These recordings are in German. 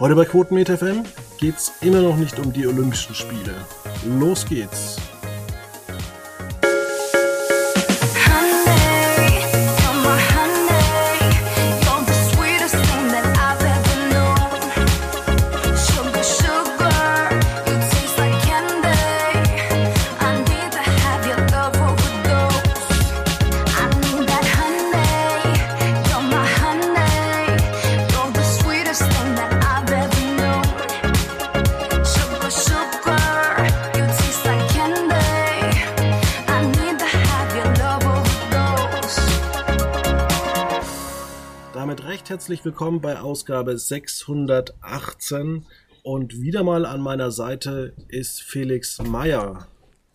Heute bei Quotenmeter FM geht's immer noch nicht um die Olympischen Spiele. Los geht's! Herzlich willkommen bei Ausgabe 618 und wieder mal an meiner Seite ist Felix Meyer.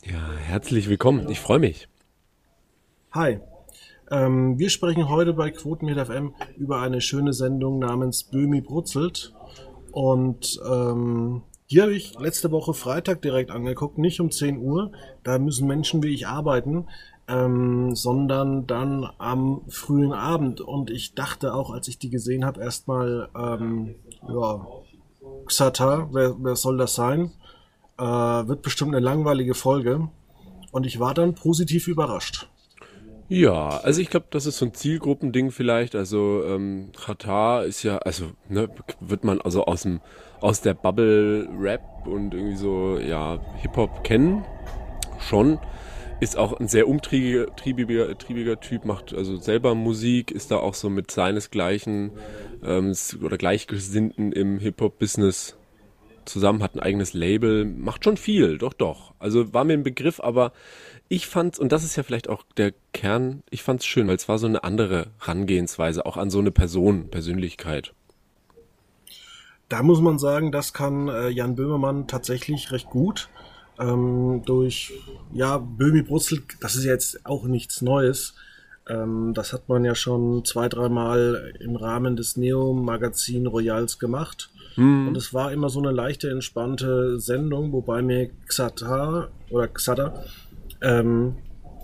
Ja, herzlich willkommen. Ich freue mich. Hi. Ähm, wir sprechen heute bei Quotenmeter FM über eine schöne Sendung namens Böhmi brutzelt und ähm, hier habe ich letzte Woche Freitag direkt angeguckt, nicht um 10 Uhr. Da müssen Menschen wie ich arbeiten ähm, sondern dann am frühen Abend. Und ich dachte auch, als ich die gesehen habe, erstmal, ähm, ja, Xata, wer, wer soll das sein? Äh, wird bestimmt eine langweilige Folge. Und ich war dann positiv überrascht. Ja, also ich glaube, das ist so ein Zielgruppending vielleicht. Also ähm, ist ja, also ne, wird man also aus dem aus der Bubble Rap und irgendwie so ja Hip Hop kennen schon. Ist auch ein sehr umtriebiger triebiger, triebiger Typ, macht also selber Musik, ist da auch so mit seinesgleichen ähm, oder Gleichgesinnten im Hip-Hop-Business zusammen, hat ein eigenes Label, macht schon viel, doch, doch. Also war mir ein Begriff, aber ich fand's, und das ist ja vielleicht auch der Kern, ich fand's schön, weil es war so eine andere Herangehensweise, auch an so eine Person, Persönlichkeit. Da muss man sagen, das kann äh, Jan Böhmermann tatsächlich recht gut ähm, durch, ja, Böhmi Brutzel, das ist jetzt auch nichts Neues. Ähm, das hat man ja schon zwei, dreimal im Rahmen des Neo-Magazin Royals gemacht. Mhm. Und es war immer so eine leichte, entspannte Sendung, wobei mir Xata oder Xata ähm,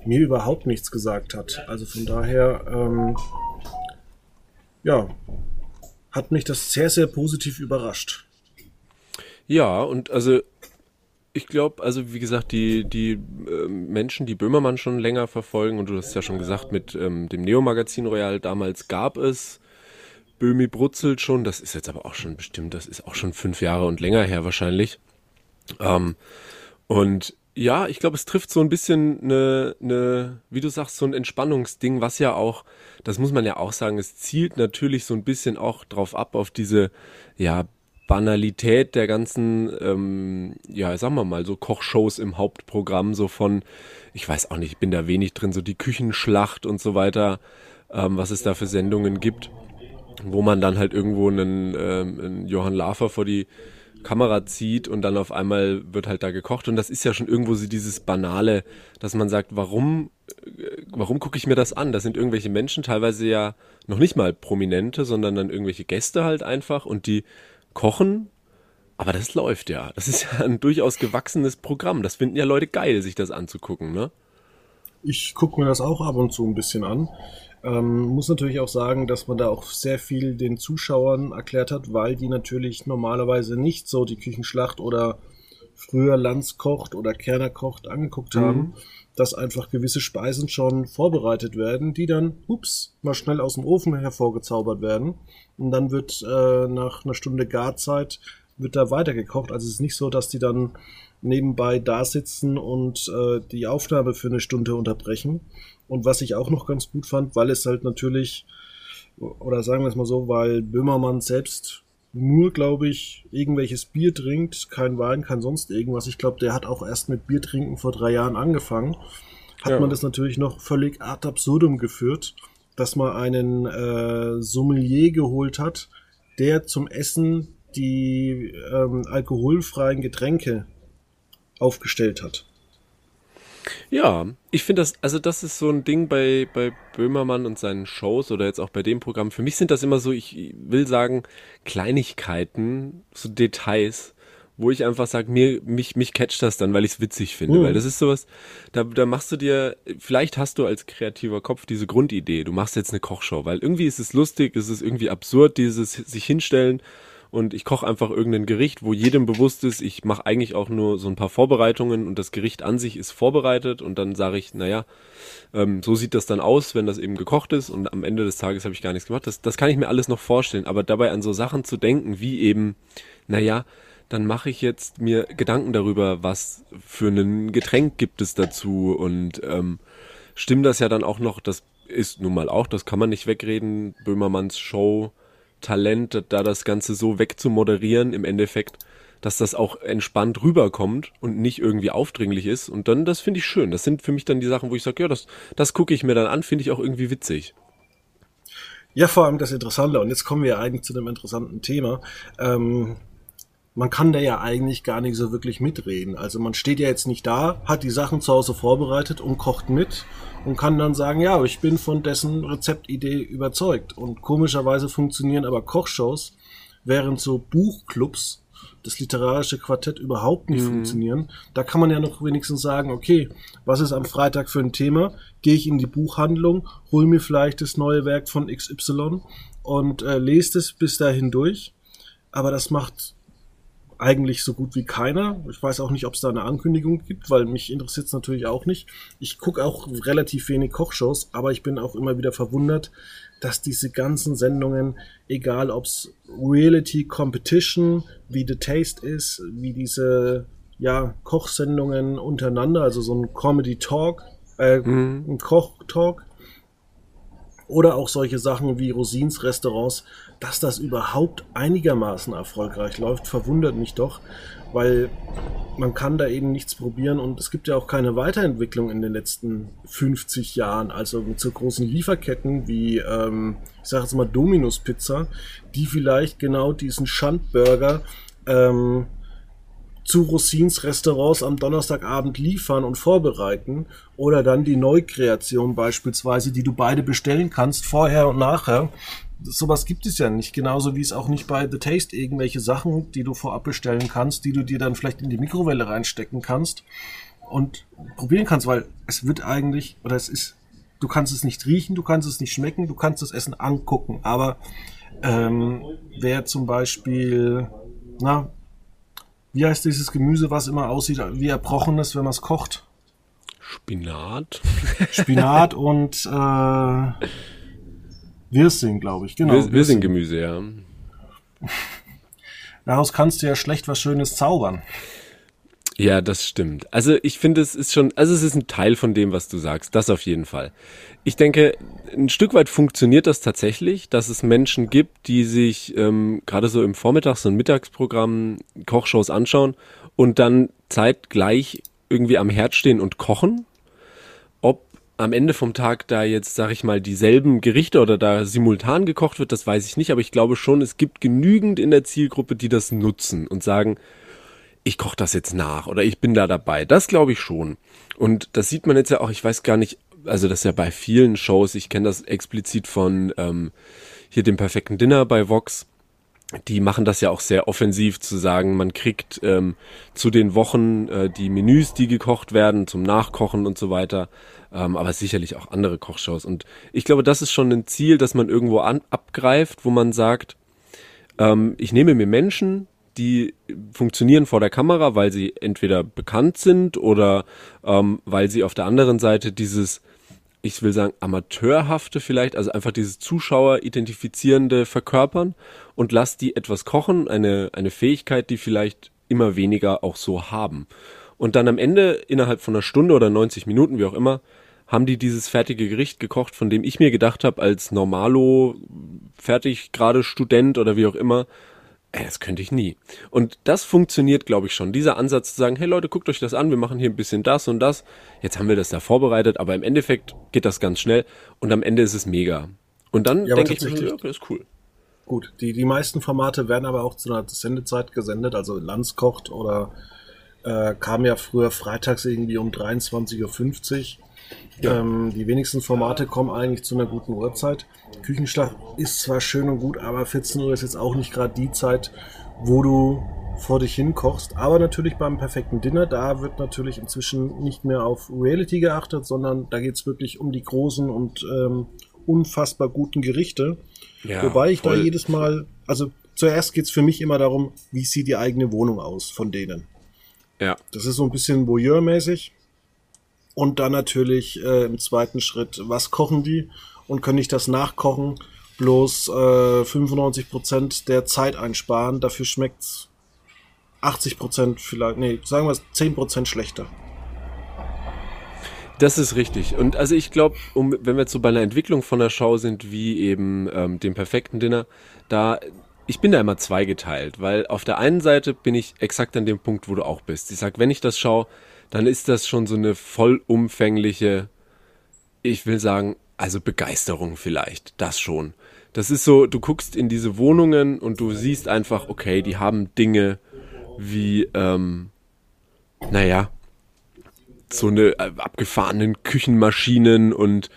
mir überhaupt nichts gesagt hat. Also von daher, ähm, ja, hat mich das sehr, sehr positiv überrascht. Ja, und also ich glaube, also wie gesagt, die, die äh, Menschen, die Böhmermann schon länger verfolgen, und du hast ja schon gesagt, mit ähm, dem Neo-Magazin Royal damals gab es Böhmi brutzelt schon, das ist jetzt aber auch schon bestimmt, das ist auch schon fünf Jahre und länger her wahrscheinlich. Ähm, und ja, ich glaube, es trifft so ein bisschen eine, eine, wie du sagst, so ein Entspannungsding, was ja auch, das muss man ja auch sagen, es zielt natürlich so ein bisschen auch drauf ab, auf diese, ja, Banalität der ganzen, ähm, ja, sagen wir mal, so Kochshows im Hauptprogramm, so von, ich weiß auch nicht, ich bin da wenig drin, so die Küchenschlacht und so weiter, ähm, was es da für Sendungen gibt, wo man dann halt irgendwo einen, ähm, einen Johann Lafer vor die Kamera zieht und dann auf einmal wird halt da gekocht und das ist ja schon irgendwo so dieses Banale, dass man sagt, warum, äh, warum gucke ich mir das an? Das sind irgendwelche Menschen, teilweise ja noch nicht mal Prominente, sondern dann irgendwelche Gäste halt einfach und die kochen, aber das läuft ja. Das ist ja ein durchaus gewachsenes Programm. Das finden ja Leute geil, sich das anzugucken, ne? Ich gucke mir das auch ab und zu ein bisschen an. Ähm, muss natürlich auch sagen, dass man da auch sehr viel den Zuschauern erklärt hat, weil die natürlich normalerweise nicht so die Küchenschlacht oder früher Lanz kocht oder Kerner kocht angeguckt mhm. Dass einfach gewisse Speisen schon vorbereitet werden, die dann, ups, mal schnell aus dem Ofen hervorgezaubert werden. Und dann wird äh, nach einer Stunde Garzeit wird da weitergekocht. Also es ist nicht so, dass die dann nebenbei da sitzen und äh, die Aufnahme für eine Stunde unterbrechen. Und was ich auch noch ganz gut fand, weil es halt natürlich, oder sagen wir es mal so, weil Böhmermann selbst nur, glaube ich, irgendwelches Bier trinkt, kein Wein, kein sonst irgendwas. Ich glaube, der hat auch erst mit Bier trinken vor drei Jahren angefangen. Hat ja. man das natürlich noch völlig ad absurdum geführt dass man einen äh, Sommelier geholt hat, der zum Essen die ähm, alkoholfreien Getränke aufgestellt hat. Ja, ich finde das, also das ist so ein Ding bei, bei Böhmermann und seinen Shows oder jetzt auch bei dem Programm. Für mich sind das immer so, ich will sagen, Kleinigkeiten, so Details, wo ich einfach sage, mir, mich, mich catcht das dann, weil ich es witzig finde. Mhm. Weil das ist sowas, da, da machst du dir, vielleicht hast du als kreativer Kopf diese Grundidee, du machst jetzt eine Kochshow, weil irgendwie ist es lustig, ist es irgendwie absurd, dieses sich hinstellen und ich koche einfach irgendein Gericht, wo jedem bewusst ist, ich mache eigentlich auch nur so ein paar Vorbereitungen und das Gericht an sich ist vorbereitet und dann sage ich, naja, ähm, so sieht das dann aus, wenn das eben gekocht ist und am Ende des Tages habe ich gar nichts gemacht. Das, das kann ich mir alles noch vorstellen, aber dabei an so Sachen zu denken, wie eben, naja, dann mache ich jetzt mir Gedanken darüber, was für ein Getränk gibt es dazu und ähm, stimmt das ja dann auch noch, das ist nun mal auch, das kann man nicht wegreden, Böhmermanns Show, Talent, da das Ganze so wegzumoderieren im Endeffekt, dass das auch entspannt rüberkommt und nicht irgendwie aufdringlich ist. Und dann, das finde ich schön. Das sind für mich dann die Sachen, wo ich sage, ja, das, das gucke ich mir dann an, finde ich auch irgendwie witzig. Ja, vor allem das Interessante, und jetzt kommen wir eigentlich zu dem interessanten Thema. Ähm, man kann da ja eigentlich gar nicht so wirklich mitreden. Also man steht ja jetzt nicht da, hat die Sachen zu Hause vorbereitet und kocht mit und kann dann sagen, ja, ich bin von dessen Rezeptidee überzeugt. Und komischerweise funktionieren aber Kochshows, während so Buchclubs das literarische Quartett überhaupt nicht mhm. funktionieren. Da kann man ja noch wenigstens sagen, okay, was ist am Freitag für ein Thema? Gehe ich in die Buchhandlung, hol mir vielleicht das neue Werk von XY und äh, lese es bis dahin durch. Aber das macht eigentlich so gut wie keiner. Ich weiß auch nicht, ob es da eine Ankündigung gibt, weil mich interessiert es natürlich auch nicht. Ich gucke auch relativ wenig Kochshows, aber ich bin auch immer wieder verwundert, dass diese ganzen Sendungen, egal ob es Reality Competition, wie The Taste ist, wie diese ja, Kochsendungen untereinander, also so ein Comedy Talk, äh, mhm. ein Koch Talk, oder auch solche Sachen wie Rosins Restaurants, dass das überhaupt einigermaßen erfolgreich läuft, verwundert mich doch, weil man kann da eben nichts probieren und es gibt ja auch keine Weiterentwicklung in den letzten 50 Jahren, also mit so großen Lieferketten wie, ähm, ich sage jetzt mal Dominus Pizza, die vielleicht genau diesen Schandburger ähm, zu Rossins Restaurants am Donnerstagabend liefern und vorbereiten oder dann die Neukreation beispielsweise, die du beide bestellen kannst, vorher und nachher. Sowas gibt es ja nicht, genauso wie es auch nicht bei The Taste irgendwelche Sachen, die du vorab bestellen kannst, die du dir dann vielleicht in die Mikrowelle reinstecken kannst und probieren kannst, weil es wird eigentlich, oder es ist, du kannst es nicht riechen, du kannst es nicht schmecken, du kannst das Essen angucken, aber ähm, wer zum Beispiel, na, wie heißt dieses Gemüse, was immer aussieht wie erbrochenes, wenn man es kocht? Spinat. Spinat und äh, Wirsing, glaube ich. Genau. Wir Wirsinggemüse, ja. Daraus kannst du ja schlecht was Schönes zaubern. Ja, das stimmt. Also ich finde, es ist schon, also es ist ein Teil von dem, was du sagst. Das auf jeden Fall. Ich denke, ein Stück weit funktioniert das tatsächlich, dass es Menschen gibt, die sich ähm, gerade so im Vormittags- und Mittagsprogramm Kochshows anschauen und dann zeitgleich irgendwie am Herd stehen und kochen. Ob am Ende vom Tag da jetzt, sag ich mal, dieselben Gerichte oder da simultan gekocht wird, das weiß ich nicht, aber ich glaube schon, es gibt genügend in der Zielgruppe, die das nutzen und sagen, ich koche das jetzt nach oder ich bin da dabei. Das glaube ich schon. Und das sieht man jetzt ja auch, ich weiß gar nicht, also das ist ja bei vielen Shows, ich kenne das explizit von ähm, hier dem perfekten Dinner bei Vox. Die machen das ja auch sehr offensiv zu sagen, man kriegt ähm, zu den Wochen äh, die Menüs, die gekocht werden, zum Nachkochen und so weiter, ähm, aber sicherlich auch andere Kochshows. Und ich glaube, das ist schon ein Ziel, das man irgendwo an, abgreift, wo man sagt, ähm, ich nehme mir Menschen, die funktionieren vor der Kamera, weil sie entweder bekannt sind oder ähm, weil sie auf der anderen Seite dieses, ich will sagen, amateurhafte vielleicht, also einfach dieses Zuschauer-identifizierende verkörpern und lass die etwas kochen, eine, eine Fähigkeit, die vielleicht immer weniger auch so haben. Und dann am Ende, innerhalb von einer Stunde oder 90 Minuten, wie auch immer, haben die dieses fertige Gericht gekocht, von dem ich mir gedacht habe, als Normalo, fertig gerade Student oder wie auch immer, Ey, das könnte ich nie. Und das funktioniert, glaube ich, schon. Dieser Ansatz zu sagen, hey Leute, guckt euch das an, wir machen hier ein bisschen das und das. Jetzt haben wir das da vorbereitet, aber im Endeffekt geht das ganz schnell und am Ende ist es mega. Und dann ja, denke ich, ja, okay, ist cool. Gut, die, die meisten Formate werden aber auch zu einer Sendezeit gesendet, also Landskocht oder äh, kam ja früher freitags irgendwie um 23.50 Uhr. Ja. Ähm, die wenigsten Formate kommen eigentlich zu einer guten Uhrzeit. Küchenschlag ist zwar schön und gut, aber 14 Uhr ist jetzt auch nicht gerade die Zeit, wo du vor dich hin kochst. Aber natürlich beim perfekten Dinner, da wird natürlich inzwischen nicht mehr auf Reality geachtet, sondern da geht es wirklich um die großen und ähm, unfassbar guten Gerichte. Ja, Wobei ich voll. da jedes Mal, also zuerst geht es für mich immer darum, wie sieht die eigene Wohnung aus von denen. Ja. Das ist so ein bisschen Voyeur-mäßig. Und dann natürlich äh, im zweiten Schritt, was kochen die und kann ich das nachkochen, bloß äh, 95% der Zeit einsparen, dafür schmeckt's 80% vielleicht, nee, sagen wir es 10% schlechter. Das ist richtig. Und also ich glaube, um, wenn wir jetzt so bei einer Entwicklung von der Show sind, wie eben ähm, dem perfekten Dinner, da ich bin da immer zweigeteilt, weil auf der einen Seite bin ich exakt an dem Punkt, wo du auch bist. Ich sag, wenn ich das schaue, dann ist das schon so eine vollumfängliche, ich will sagen, also Begeisterung vielleicht, das schon. Das ist so, du guckst in diese Wohnungen und du siehst einfach, okay, die haben Dinge wie, ähm, naja, so eine äh, abgefahrenen Küchenmaschinen und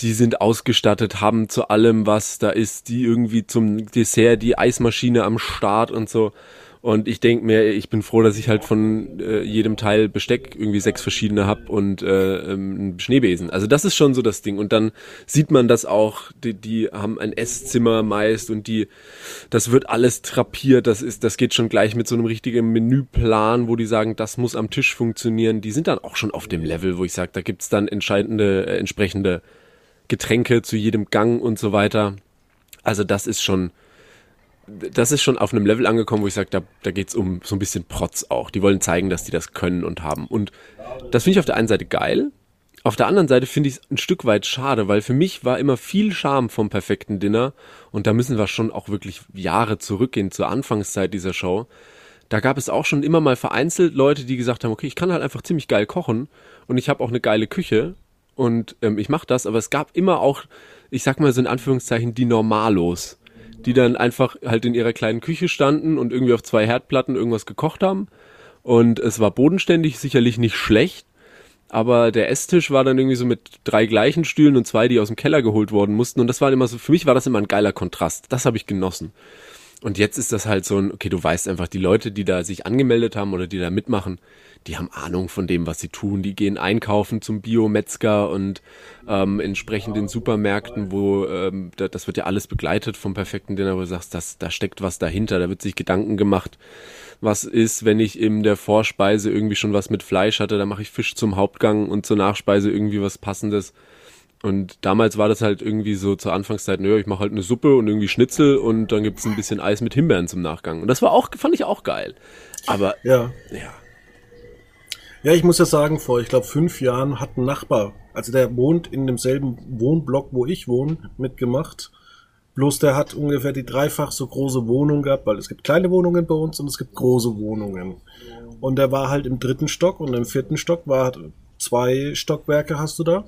die sind ausgestattet, haben zu allem, was da ist, die irgendwie zum Dessert die Eismaschine am Start und so. Und ich denke mir, ich bin froh, dass ich halt von äh, jedem Teil Besteck irgendwie sechs verschiedene hab und äh, ähm, einen Schneebesen. Also das ist schon so das Ding. Und dann sieht man das auch, die, die haben ein Esszimmer meist und die, das wird alles trapiert. Das ist, das geht schon gleich mit so einem richtigen Menüplan, wo die sagen, das muss am Tisch funktionieren. Die sind dann auch schon auf dem Level, wo ich sage, da gibt's dann entscheidende, äh, entsprechende Getränke zu jedem Gang und so weiter. Also das ist schon, das ist schon auf einem Level angekommen, wo ich sage, da, da geht um so ein bisschen Protz auch. Die wollen zeigen, dass die das können und haben. Und das finde ich auf der einen Seite geil. Auf der anderen Seite finde ich es ein Stück weit schade, weil für mich war immer viel Charme vom perfekten Dinner. Und da müssen wir schon auch wirklich Jahre zurückgehen zur Anfangszeit dieser Show. Da gab es auch schon immer mal vereinzelt Leute, die gesagt haben, okay, ich kann halt einfach ziemlich geil kochen und ich habe auch eine geile Küche und ähm, ich mache das, aber es gab immer auch, ich sag mal so in Anführungszeichen, die Normalos die dann einfach halt in ihrer kleinen Küche standen und irgendwie auf zwei Herdplatten irgendwas gekocht haben. Und es war bodenständig, sicherlich nicht schlecht. Aber der Esstisch war dann irgendwie so mit drei gleichen Stühlen und zwei, die aus dem Keller geholt worden mussten. Und das war immer so, für mich war das immer ein geiler Kontrast. Das habe ich genossen. Und jetzt ist das halt so ein, okay, du weißt einfach, die Leute, die da sich angemeldet haben oder die da mitmachen, die haben Ahnung von dem, was sie tun. Die gehen einkaufen zum Biometzger und ähm, entsprechend in Supermärkten, wo ähm, da, das wird ja alles begleitet vom perfekten Dinner, wo du sagst, das, da steckt was dahinter, da wird sich Gedanken gemacht. Was ist, wenn ich in der Vorspeise irgendwie schon was mit Fleisch hatte, da mache ich Fisch zum Hauptgang und zur Nachspeise irgendwie was passendes. Und damals war das halt irgendwie so zur Anfangszeit, naja, ich mache halt eine Suppe und irgendwie Schnitzel und dann gibt's ein bisschen Eis mit Himbeeren zum Nachgang. Und das war auch, fand ich auch geil. Aber ja. ja. Ja, ich muss ja sagen, vor, ich glaube, fünf Jahren hat ein Nachbar, also der wohnt in demselben Wohnblock, wo ich wohne, mitgemacht. Bloß der hat ungefähr die dreifach so große Wohnung gehabt, weil es gibt kleine Wohnungen bei uns und es gibt große Wohnungen. Und der war halt im dritten Stock und im vierten Stock war zwei Stockwerke hast du da.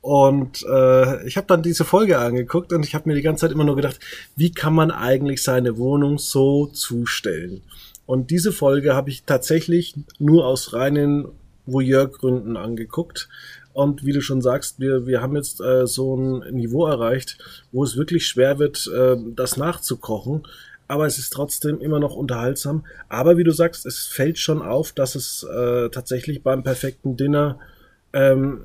Und äh, ich habe dann diese Folge angeguckt und ich habe mir die ganze Zeit immer nur gedacht, wie kann man eigentlich seine Wohnung so zustellen? Und diese Folge habe ich tatsächlich nur aus reinen Voyeur-Gründen angeguckt. Und wie du schon sagst, wir, wir haben jetzt äh, so ein Niveau erreicht, wo es wirklich schwer wird, äh, das nachzukochen. Aber es ist trotzdem immer noch unterhaltsam. Aber wie du sagst, es fällt schon auf, dass es äh, tatsächlich beim perfekten Dinner ähm,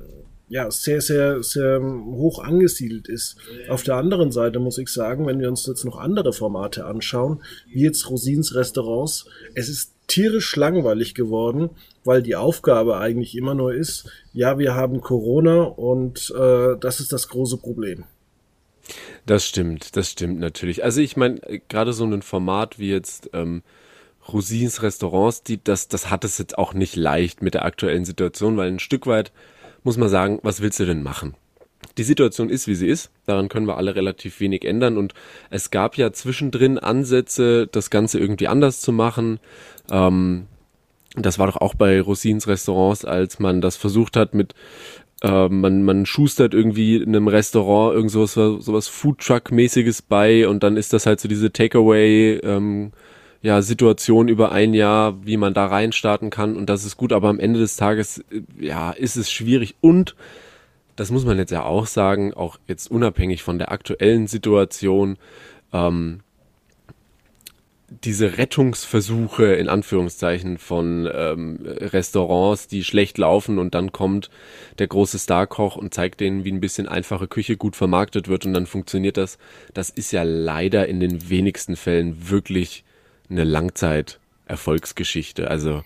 ja, sehr, sehr, sehr hoch angesiedelt ist. Auf der anderen Seite muss ich sagen, wenn wir uns jetzt noch andere Formate anschauen, wie jetzt Rosins Restaurants, es ist tierisch langweilig geworden, weil die Aufgabe eigentlich immer nur ist, ja, wir haben Corona und äh, das ist das große Problem. Das stimmt, das stimmt natürlich. Also ich meine, gerade so ein Format wie jetzt ähm, Rosins Restaurants, die, das, das hat es jetzt auch nicht leicht mit der aktuellen Situation, weil ein Stück weit muss man sagen, was willst du denn machen? Die Situation ist, wie sie ist. Daran können wir alle relativ wenig ändern. Und es gab ja zwischendrin Ansätze, das Ganze irgendwie anders zu machen. Ähm, das war doch auch bei Rosins Restaurants, als man das versucht hat mit äh, man, man schustert irgendwie in einem Restaurant irgend sowas, sowas Foodtruck-mäßiges bei und dann ist das halt so diese Takeaway ähm, ja, Situation über ein Jahr, wie man da reinstarten kann und das ist gut, aber am Ende des Tages, äh, ja, ist es schwierig und das muss man jetzt ja auch sagen, auch jetzt unabhängig von der aktuellen Situation, ähm, diese Rettungsversuche in Anführungszeichen von ähm, Restaurants, die schlecht laufen und dann kommt der große Starkoch und zeigt denen, wie ein bisschen einfache Küche gut vermarktet wird und dann funktioniert das. Das ist ja leider in den wenigsten Fällen wirklich eine Langzeit-Erfolgsgeschichte. Also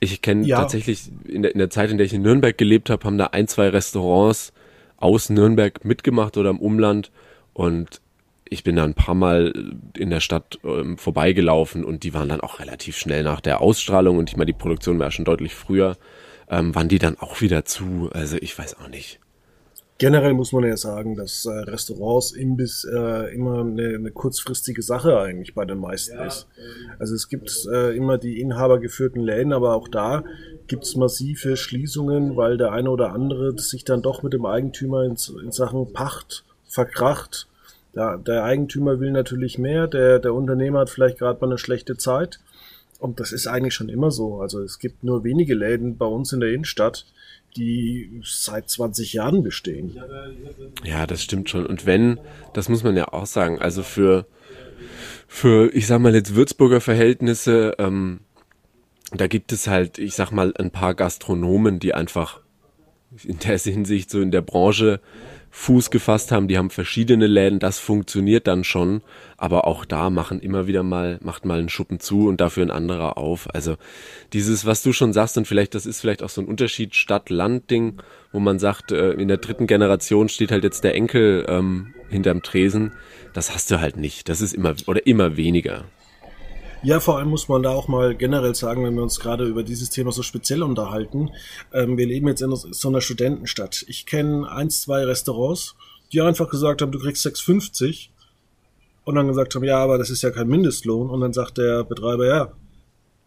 ich kenne ja. tatsächlich in der, in der Zeit, in der ich in Nürnberg gelebt habe, haben da ein, zwei Restaurants aus Nürnberg mitgemacht oder im Umland und ich bin da ein paar Mal in der Stadt ähm, vorbeigelaufen und die waren dann auch relativ schnell nach der Ausstrahlung und ich meine, die Produktion war ja schon deutlich früher, ähm, waren die dann auch wieder zu. Also ich weiß auch nicht. Generell muss man ja sagen, dass äh, Restaurants, Imbiss äh, immer eine, eine kurzfristige Sache eigentlich bei den meisten ja. ist. Also es gibt äh, immer die inhabergeführten Läden, aber auch da gibt es massive Schließungen, weil der eine oder andere sich dann doch mit dem Eigentümer in, in Sachen Pacht verkracht der, der Eigentümer will natürlich mehr, der, der Unternehmer hat vielleicht gerade mal eine schlechte Zeit. Und das ist eigentlich schon immer so. Also es gibt nur wenige Läden bei uns in der Innenstadt, die seit 20 Jahren bestehen. Ja, das stimmt schon. Und wenn, das muss man ja auch sagen, also für, für ich sag mal jetzt Würzburger Verhältnisse, ähm, da gibt es halt, ich sag mal, ein paar Gastronomen, die einfach in der Hinsicht so in der Branche Fuß gefasst haben, die haben verschiedene Läden, das funktioniert dann schon, aber auch da machen immer wieder mal, macht mal ein Schuppen zu und dafür ein anderer auf. Also dieses, was du schon sagst, und vielleicht, das ist vielleicht auch so ein Unterschied Stadt-Land-Ding, wo man sagt, äh, in der dritten Generation steht halt jetzt der Enkel ähm, hinterm Tresen. Das hast du halt nicht. Das ist immer oder immer weniger. Ja, vor allem muss man da auch mal generell sagen, wenn wir uns gerade über dieses Thema so speziell unterhalten. Ähm, wir leben jetzt in so einer Studentenstadt. Ich kenne eins, zwei Restaurants, die einfach gesagt haben, du kriegst 6,50 und dann gesagt haben, ja, aber das ist ja kein Mindestlohn. Und dann sagt der Betreiber, ja,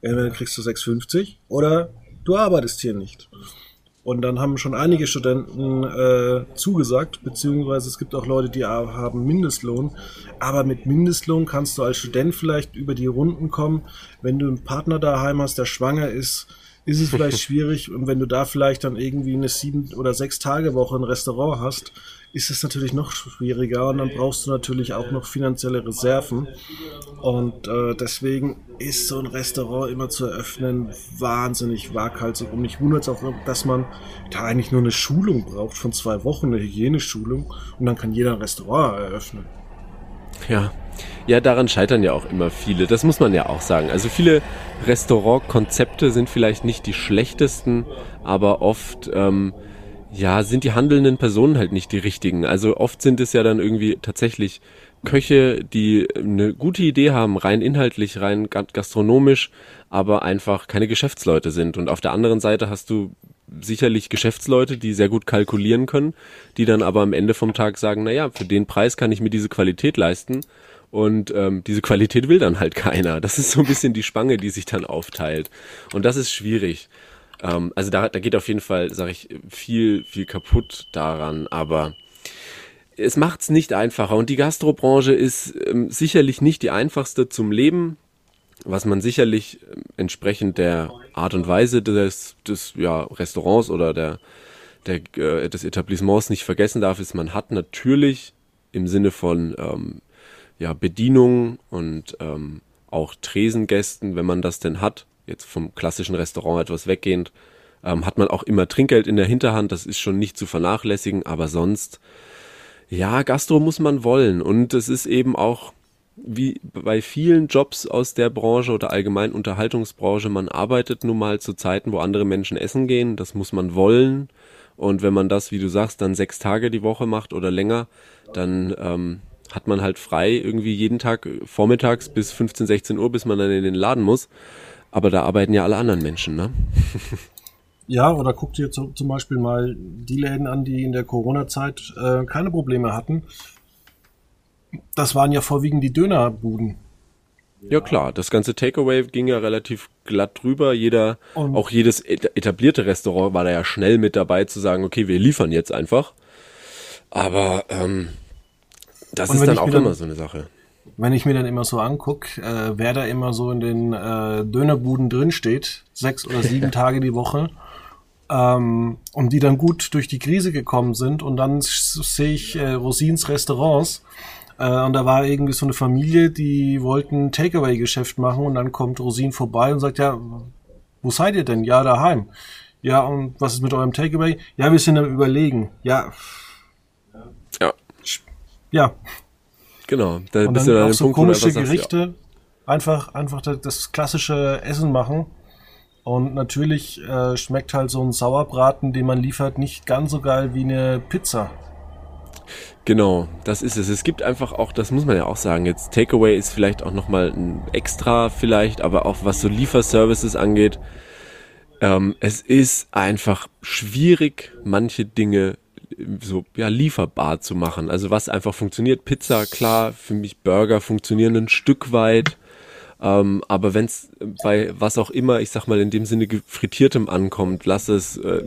entweder kriegst du 6,50 oder du arbeitest hier nicht. Und dann haben schon einige Studenten äh, zugesagt, beziehungsweise es gibt auch Leute, die haben Mindestlohn. Aber mit Mindestlohn kannst du als Student vielleicht über die Runden kommen. Wenn du einen Partner daheim hast, der schwanger ist, ist es vielleicht schwierig. Und wenn du da vielleicht dann irgendwie eine sieben- oder sechs Tage Woche ein Restaurant hast, ist es natürlich noch schwieriger und dann brauchst du natürlich auch noch finanzielle Reserven. Und äh, deswegen ist so ein Restaurant immer zu eröffnen wahnsinnig waghalsig. Und mich wundert es auch, dass man da eigentlich nur eine Schulung braucht von zwei Wochen, eine Hygieneschulung. Und dann kann jeder ein Restaurant eröffnen. Ja. Ja, daran scheitern ja auch immer viele. Das muss man ja auch sagen. Also viele Restaurantkonzepte sind vielleicht nicht die schlechtesten, aber oft ähm, ja, sind die handelnden Personen halt nicht die richtigen. Also oft sind es ja dann irgendwie tatsächlich Köche, die eine gute Idee haben, rein inhaltlich, rein gastronomisch, aber einfach keine Geschäftsleute sind. Und auf der anderen Seite hast du sicherlich Geschäftsleute, die sehr gut kalkulieren können, die dann aber am Ende vom Tag sagen, naja, für den Preis kann ich mir diese Qualität leisten. Und ähm, diese Qualität will dann halt keiner. Das ist so ein bisschen die Spange, die sich dann aufteilt. Und das ist schwierig. Ähm, also da, da geht auf jeden Fall, sage ich, viel, viel kaputt daran, aber es macht's nicht einfacher. Und die Gastrobranche ist ähm, sicherlich nicht die einfachste zum Leben, was man sicherlich äh, entsprechend der Art und Weise des, des ja, Restaurants oder der, der, äh, des Etablissements nicht vergessen darf, ist, man hat natürlich im Sinne von ähm, ja, Bedienung und ähm, auch Tresengästen, wenn man das denn hat, jetzt vom klassischen Restaurant etwas weggehend, ähm, hat man auch immer Trinkgeld in der Hinterhand, das ist schon nicht zu vernachlässigen, aber sonst, ja, Gastro muss man wollen und es ist eben auch wie bei vielen Jobs aus der Branche oder allgemein Unterhaltungsbranche, man arbeitet nun mal zu Zeiten, wo andere Menschen essen gehen, das muss man wollen und wenn man das, wie du sagst, dann sechs Tage die Woche macht oder länger, dann ähm, hat man halt frei irgendwie jeden Tag vormittags bis 15, 16 Uhr, bis man dann in den Laden muss. Aber da arbeiten ja alle anderen Menschen, ne? Ja, oder guck dir zum Beispiel mal die Läden an, die in der Corona-Zeit äh, keine Probleme hatten. Das waren ja vorwiegend die Dönerbuden. Ja klar, das ganze Takeaway ging ja relativ glatt drüber. Jeder, und auch jedes etablierte Restaurant war da ja schnell mit dabei zu sagen, okay, wir liefern jetzt einfach. Aber ähm, das ist dann auch immer so eine Sache wenn ich mir dann immer so anguck, äh, wer da immer so in den äh, Dönerbuden drin steht, sechs oder sieben Tage die Woche, ähm, und die dann gut durch die Krise gekommen sind und dann sehe ich äh, Rosins Restaurants, Äh, und da war irgendwie so eine Familie, die wollten ein Takeaway-Geschäft machen und dann kommt Rosin vorbei und sagt, ja, wo seid ihr denn? Ja, daheim. Ja, und was ist mit eurem Takeaway? Ja, wir sind am Überlegen. Ja. Ja. Ja. Genau. Da und bist dann du auch so Punkt, komische Gerichte. ja. Einfach, einfach das klassische Essen machen. Und natürlich äh, schmeckt halt so ein Sauerbraten, den man liefert, nicht ganz so geil wie eine Pizza. Genau, das ist es. Es gibt einfach auch, das muss man ja auch sagen, jetzt Takeaway ist vielleicht auch nochmal ein extra vielleicht, aber auch was so Lieferservices angeht, ähm, es ist einfach schwierig, manche Dinge so ja lieferbar zu machen. Also was einfach funktioniert, Pizza klar, für mich Burger funktionieren ein Stück weit, ähm, aber wenn es bei was auch immer, ich sag mal in dem Sinne frittiertem ankommt, lass es äh,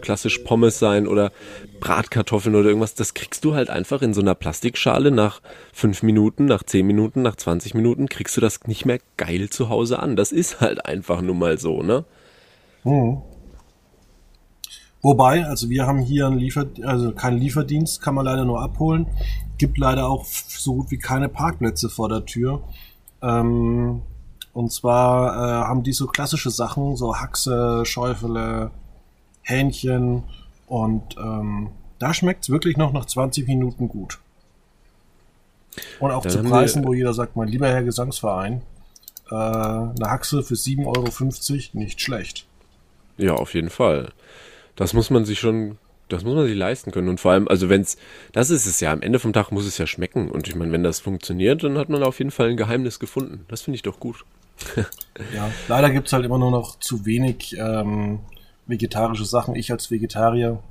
klassisch Pommes sein oder Bratkartoffeln oder irgendwas, das kriegst du halt einfach in so einer Plastikschale nach fünf Minuten, nach zehn Minuten, nach 20 Minuten, kriegst du das nicht mehr geil zu Hause an. Das ist halt einfach nun mal so, ne? Hm. Wobei, also wir haben hier einen Liefer, also keinen Lieferdienst, kann man leider nur abholen. Gibt leider auch so gut wie keine Parkplätze vor der Tür. Ähm, und zwar äh, haben die so klassische Sachen, so Haxe, Schäufele, Hähnchen und ähm, da schmeckt's wirklich noch nach 20 Minuten gut. Und auch Dann zu Preisen, wo jeder sagt, mein lieber Herr Gesangsverein, äh, eine Haxe für 7,50 Euro nicht schlecht. Ja, auf jeden Fall. Das muss man sich schon das muss man sich leisten können. Und vor allem, also wenn es, das ist es ja, am Ende vom Tag muss es ja schmecken. Und ich meine, wenn das funktioniert, dann hat man auf jeden Fall ein Geheimnis gefunden. Das finde ich doch gut. ja, leider gibt es halt immer nur noch zu wenig ähm, vegetarische Sachen. Ich als Vegetarier.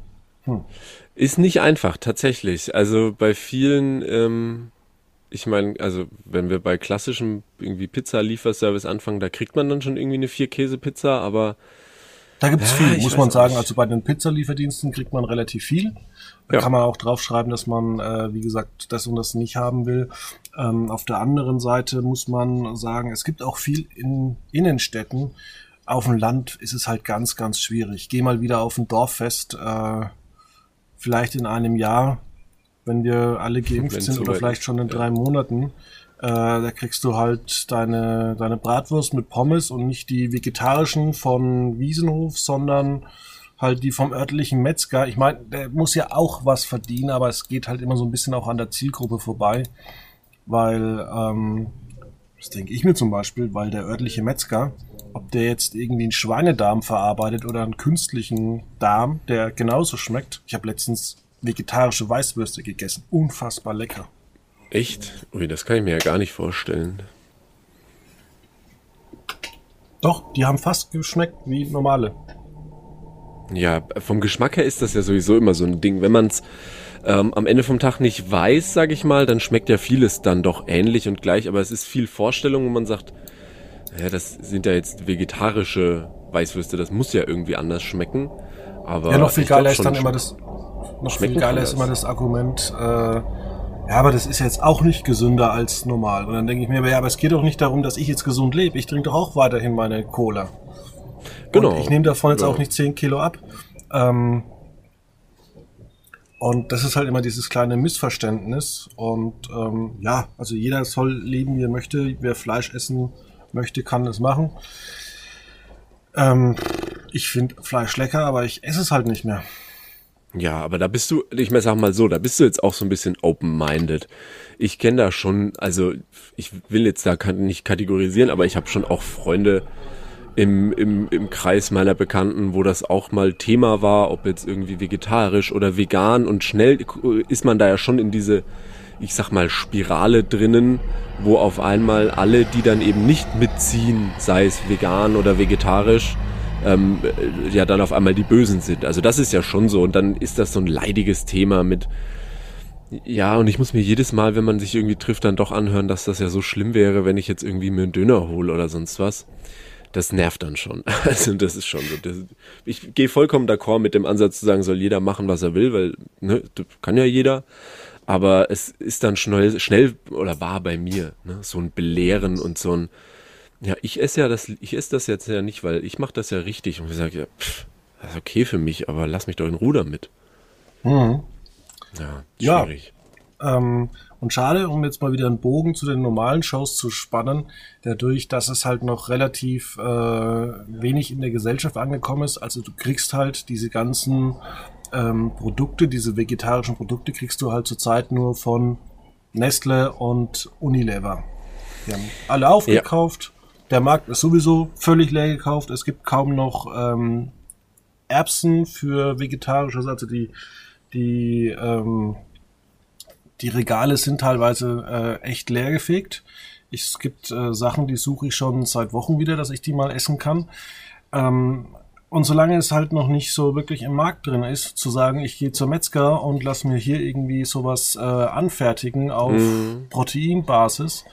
Hm. Ist nicht einfach, tatsächlich. Also bei vielen, ähm, ich meine, also wenn wir bei klassischem irgendwie Pizza-Lieferservice anfangen, da kriegt man dann schon irgendwie eine Vier-Käse-Pizza, aber da gibt's ja, viel, muss man sagen. Also bei den Pizzalieferdiensten kriegt man relativ viel. Da ja. kann man auch draufschreiben, dass man, äh, wie gesagt, das und das nicht haben will. Ähm, auf der anderen Seite muss man sagen, es gibt auch viel in Innenstädten. Auf dem Land ist es halt ganz, ganz schwierig. Geh mal wieder auf ein Dorffest, äh, vielleicht in einem Jahr, wenn wir alle geimpft sind oder vielleicht schon in drei ja. Monaten. Äh, da kriegst du halt deine, deine Bratwurst mit Pommes und nicht die vegetarischen von Wiesenhof, sondern halt die vom örtlichen Metzger. Ich meine, der muss ja auch was verdienen, aber es geht halt immer so ein bisschen auch an der Zielgruppe vorbei, weil, ähm, das denke ich mir zum Beispiel, weil der örtliche Metzger, ob der jetzt irgendwie einen Schweinedarm verarbeitet oder einen künstlichen Darm, der genauso schmeckt. Ich habe letztens vegetarische Weißwürste gegessen. Unfassbar lecker. Echt? Ui, das kann ich mir ja gar nicht vorstellen. Doch, die haben fast geschmeckt wie normale. Ja, vom Geschmack her ist das ja sowieso immer so ein Ding. Wenn man es ähm, am Ende vom Tag nicht weiß, sag ich mal, dann schmeckt ja vieles dann doch ähnlich und gleich. Aber es ist viel Vorstellung, wo man sagt, ja, das sind ja jetzt vegetarische Weißwürste, das muss ja irgendwie anders schmecken. Aber ja, noch viel geiler ist dann immer das, noch viel geiler ist immer das Argument, äh, ja, aber das ist jetzt auch nicht gesünder als normal. Und dann denke ich mir, ja, aber es geht doch nicht darum, dass ich jetzt gesund lebe. Ich trinke doch auch weiterhin meine Cola. Genau. Und ich nehme davon jetzt genau. auch nicht 10 Kilo ab. Ähm, und das ist halt immer dieses kleine Missverständnis. Und ähm, ja, also jeder soll leben, wie er möchte. Wer Fleisch essen möchte, kann es machen. Ähm, ich finde Fleisch lecker, aber ich esse es halt nicht mehr. Ja, aber da bist du, ich sag mal so, da bist du jetzt auch so ein bisschen open-minded. Ich kenne da schon, also ich will jetzt da nicht kategorisieren, aber ich habe schon auch Freunde im, im, im Kreis meiner Bekannten, wo das auch mal Thema war, ob jetzt irgendwie vegetarisch oder vegan und schnell ist man da ja schon in diese, ich sag mal, Spirale drinnen, wo auf einmal alle, die dann eben nicht mitziehen, sei es vegan oder vegetarisch, ähm, ja dann auf einmal die Bösen sind. Also das ist ja schon so und dann ist das so ein leidiges Thema mit ja, und ich muss mir jedes Mal, wenn man sich irgendwie trifft, dann doch anhören, dass das ja so schlimm wäre, wenn ich jetzt irgendwie mir einen Döner hole oder sonst was. Das nervt dann schon. Also das ist schon so. Das, ich gehe vollkommen d'accord mit dem Ansatz zu sagen, soll jeder machen, was er will, weil ne, kann ja jeder. Aber es ist dann schnell, schnell oder war bei mir ne, so ein Belehren und so ein ja, ich esse ja das, ich esse das jetzt ja nicht, weil ich mache das ja richtig und ich sage ja, pff, das ist okay für mich, aber lass mich doch in Ruder mit. Mhm. Ja, schwierig. Ähm, und schade, um jetzt mal wieder einen Bogen zu den normalen Shows zu spannen, dadurch, dass es halt noch relativ äh, wenig in der Gesellschaft angekommen ist. Also du kriegst halt diese ganzen ähm, Produkte, diese vegetarischen Produkte, kriegst du halt zurzeit nur von Nestle und Unilever. Die haben alle aufgekauft. Ja. Der Markt ist sowieso völlig leer gekauft. Es gibt kaum noch ähm, Erbsen für vegetarisches, also die, die ähm, die Regale sind teilweise äh, echt leer gefegt. Ich, es gibt äh, Sachen, die suche ich schon seit Wochen wieder, dass ich die mal essen kann. Ähm, und solange es halt noch nicht so wirklich im Markt drin ist, zu sagen, ich gehe zur Metzger und lass mir hier irgendwie sowas äh, anfertigen auf mm. Proteinbasis.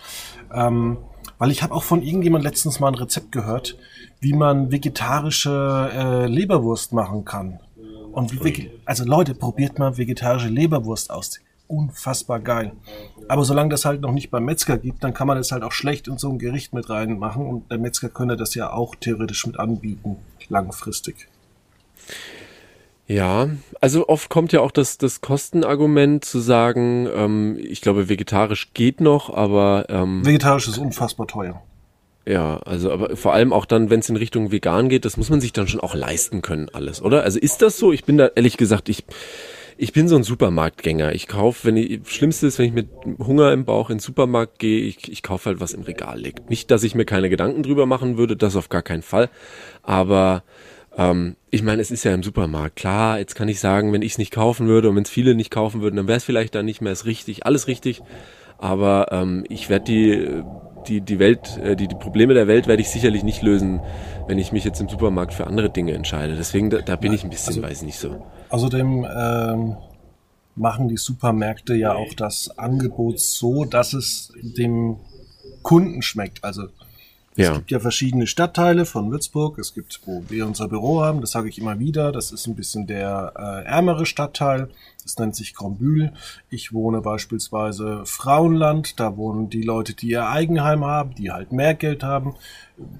Ähm, weil ich habe auch von irgendjemand letztens mal ein Rezept gehört, wie man vegetarische äh, Leberwurst machen kann. Und wie, also Leute, probiert mal vegetarische Leberwurst aus unfassbar geil. Aber solange das halt noch nicht beim Metzger gibt, dann kann man das halt auch schlecht in so ein Gericht mit reinmachen und der Metzger könnte das ja auch theoretisch mit anbieten, langfristig. Ja, also oft kommt ja auch das, das Kostenargument zu sagen, ähm, ich glaube, vegetarisch geht noch, aber. Ähm, vegetarisch ist unfassbar teuer. Ja, also aber vor allem auch dann, wenn es in Richtung vegan geht, das muss man sich dann schon auch leisten können, alles, oder? Also ist das so? Ich bin da ehrlich gesagt, ich ich bin so ein Supermarktgänger. Ich kaufe, wenn ich, schlimmste ist, wenn ich mit Hunger im Bauch in den Supermarkt gehe, ich, ich kaufe halt, was im Regal liegt. Nicht, dass ich mir keine Gedanken drüber machen würde, das auf gar keinen Fall. Aber ähm, ich meine, es ist ja im Supermarkt. Klar, jetzt kann ich sagen, wenn ich es nicht kaufen würde und wenn es viele nicht kaufen würden, dann wäre es vielleicht dann nicht mehr as richtig, alles richtig. Aber ähm, ich werde die, die, die Welt, äh, die, die Probleme der Welt werde ich sicherlich nicht lösen, wenn ich mich jetzt im Supermarkt für andere Dinge entscheide. Deswegen, da, da bin ich ein bisschen, also, weiß nicht so. Außerdem ähm, machen die Supermärkte ja auch das Angebot so, dass es dem Kunden schmeckt. Also es gibt ja verschiedene Stadtteile von Würzburg. Es gibt, wo wir unser Büro haben, das sage ich immer wieder, das ist ein bisschen der äh, ärmere Stadtteil. Das nennt sich Grombühl. Ich wohne beispielsweise Frauenland. Da wohnen die Leute, die ihr Eigenheim haben, die halt mehr Geld haben.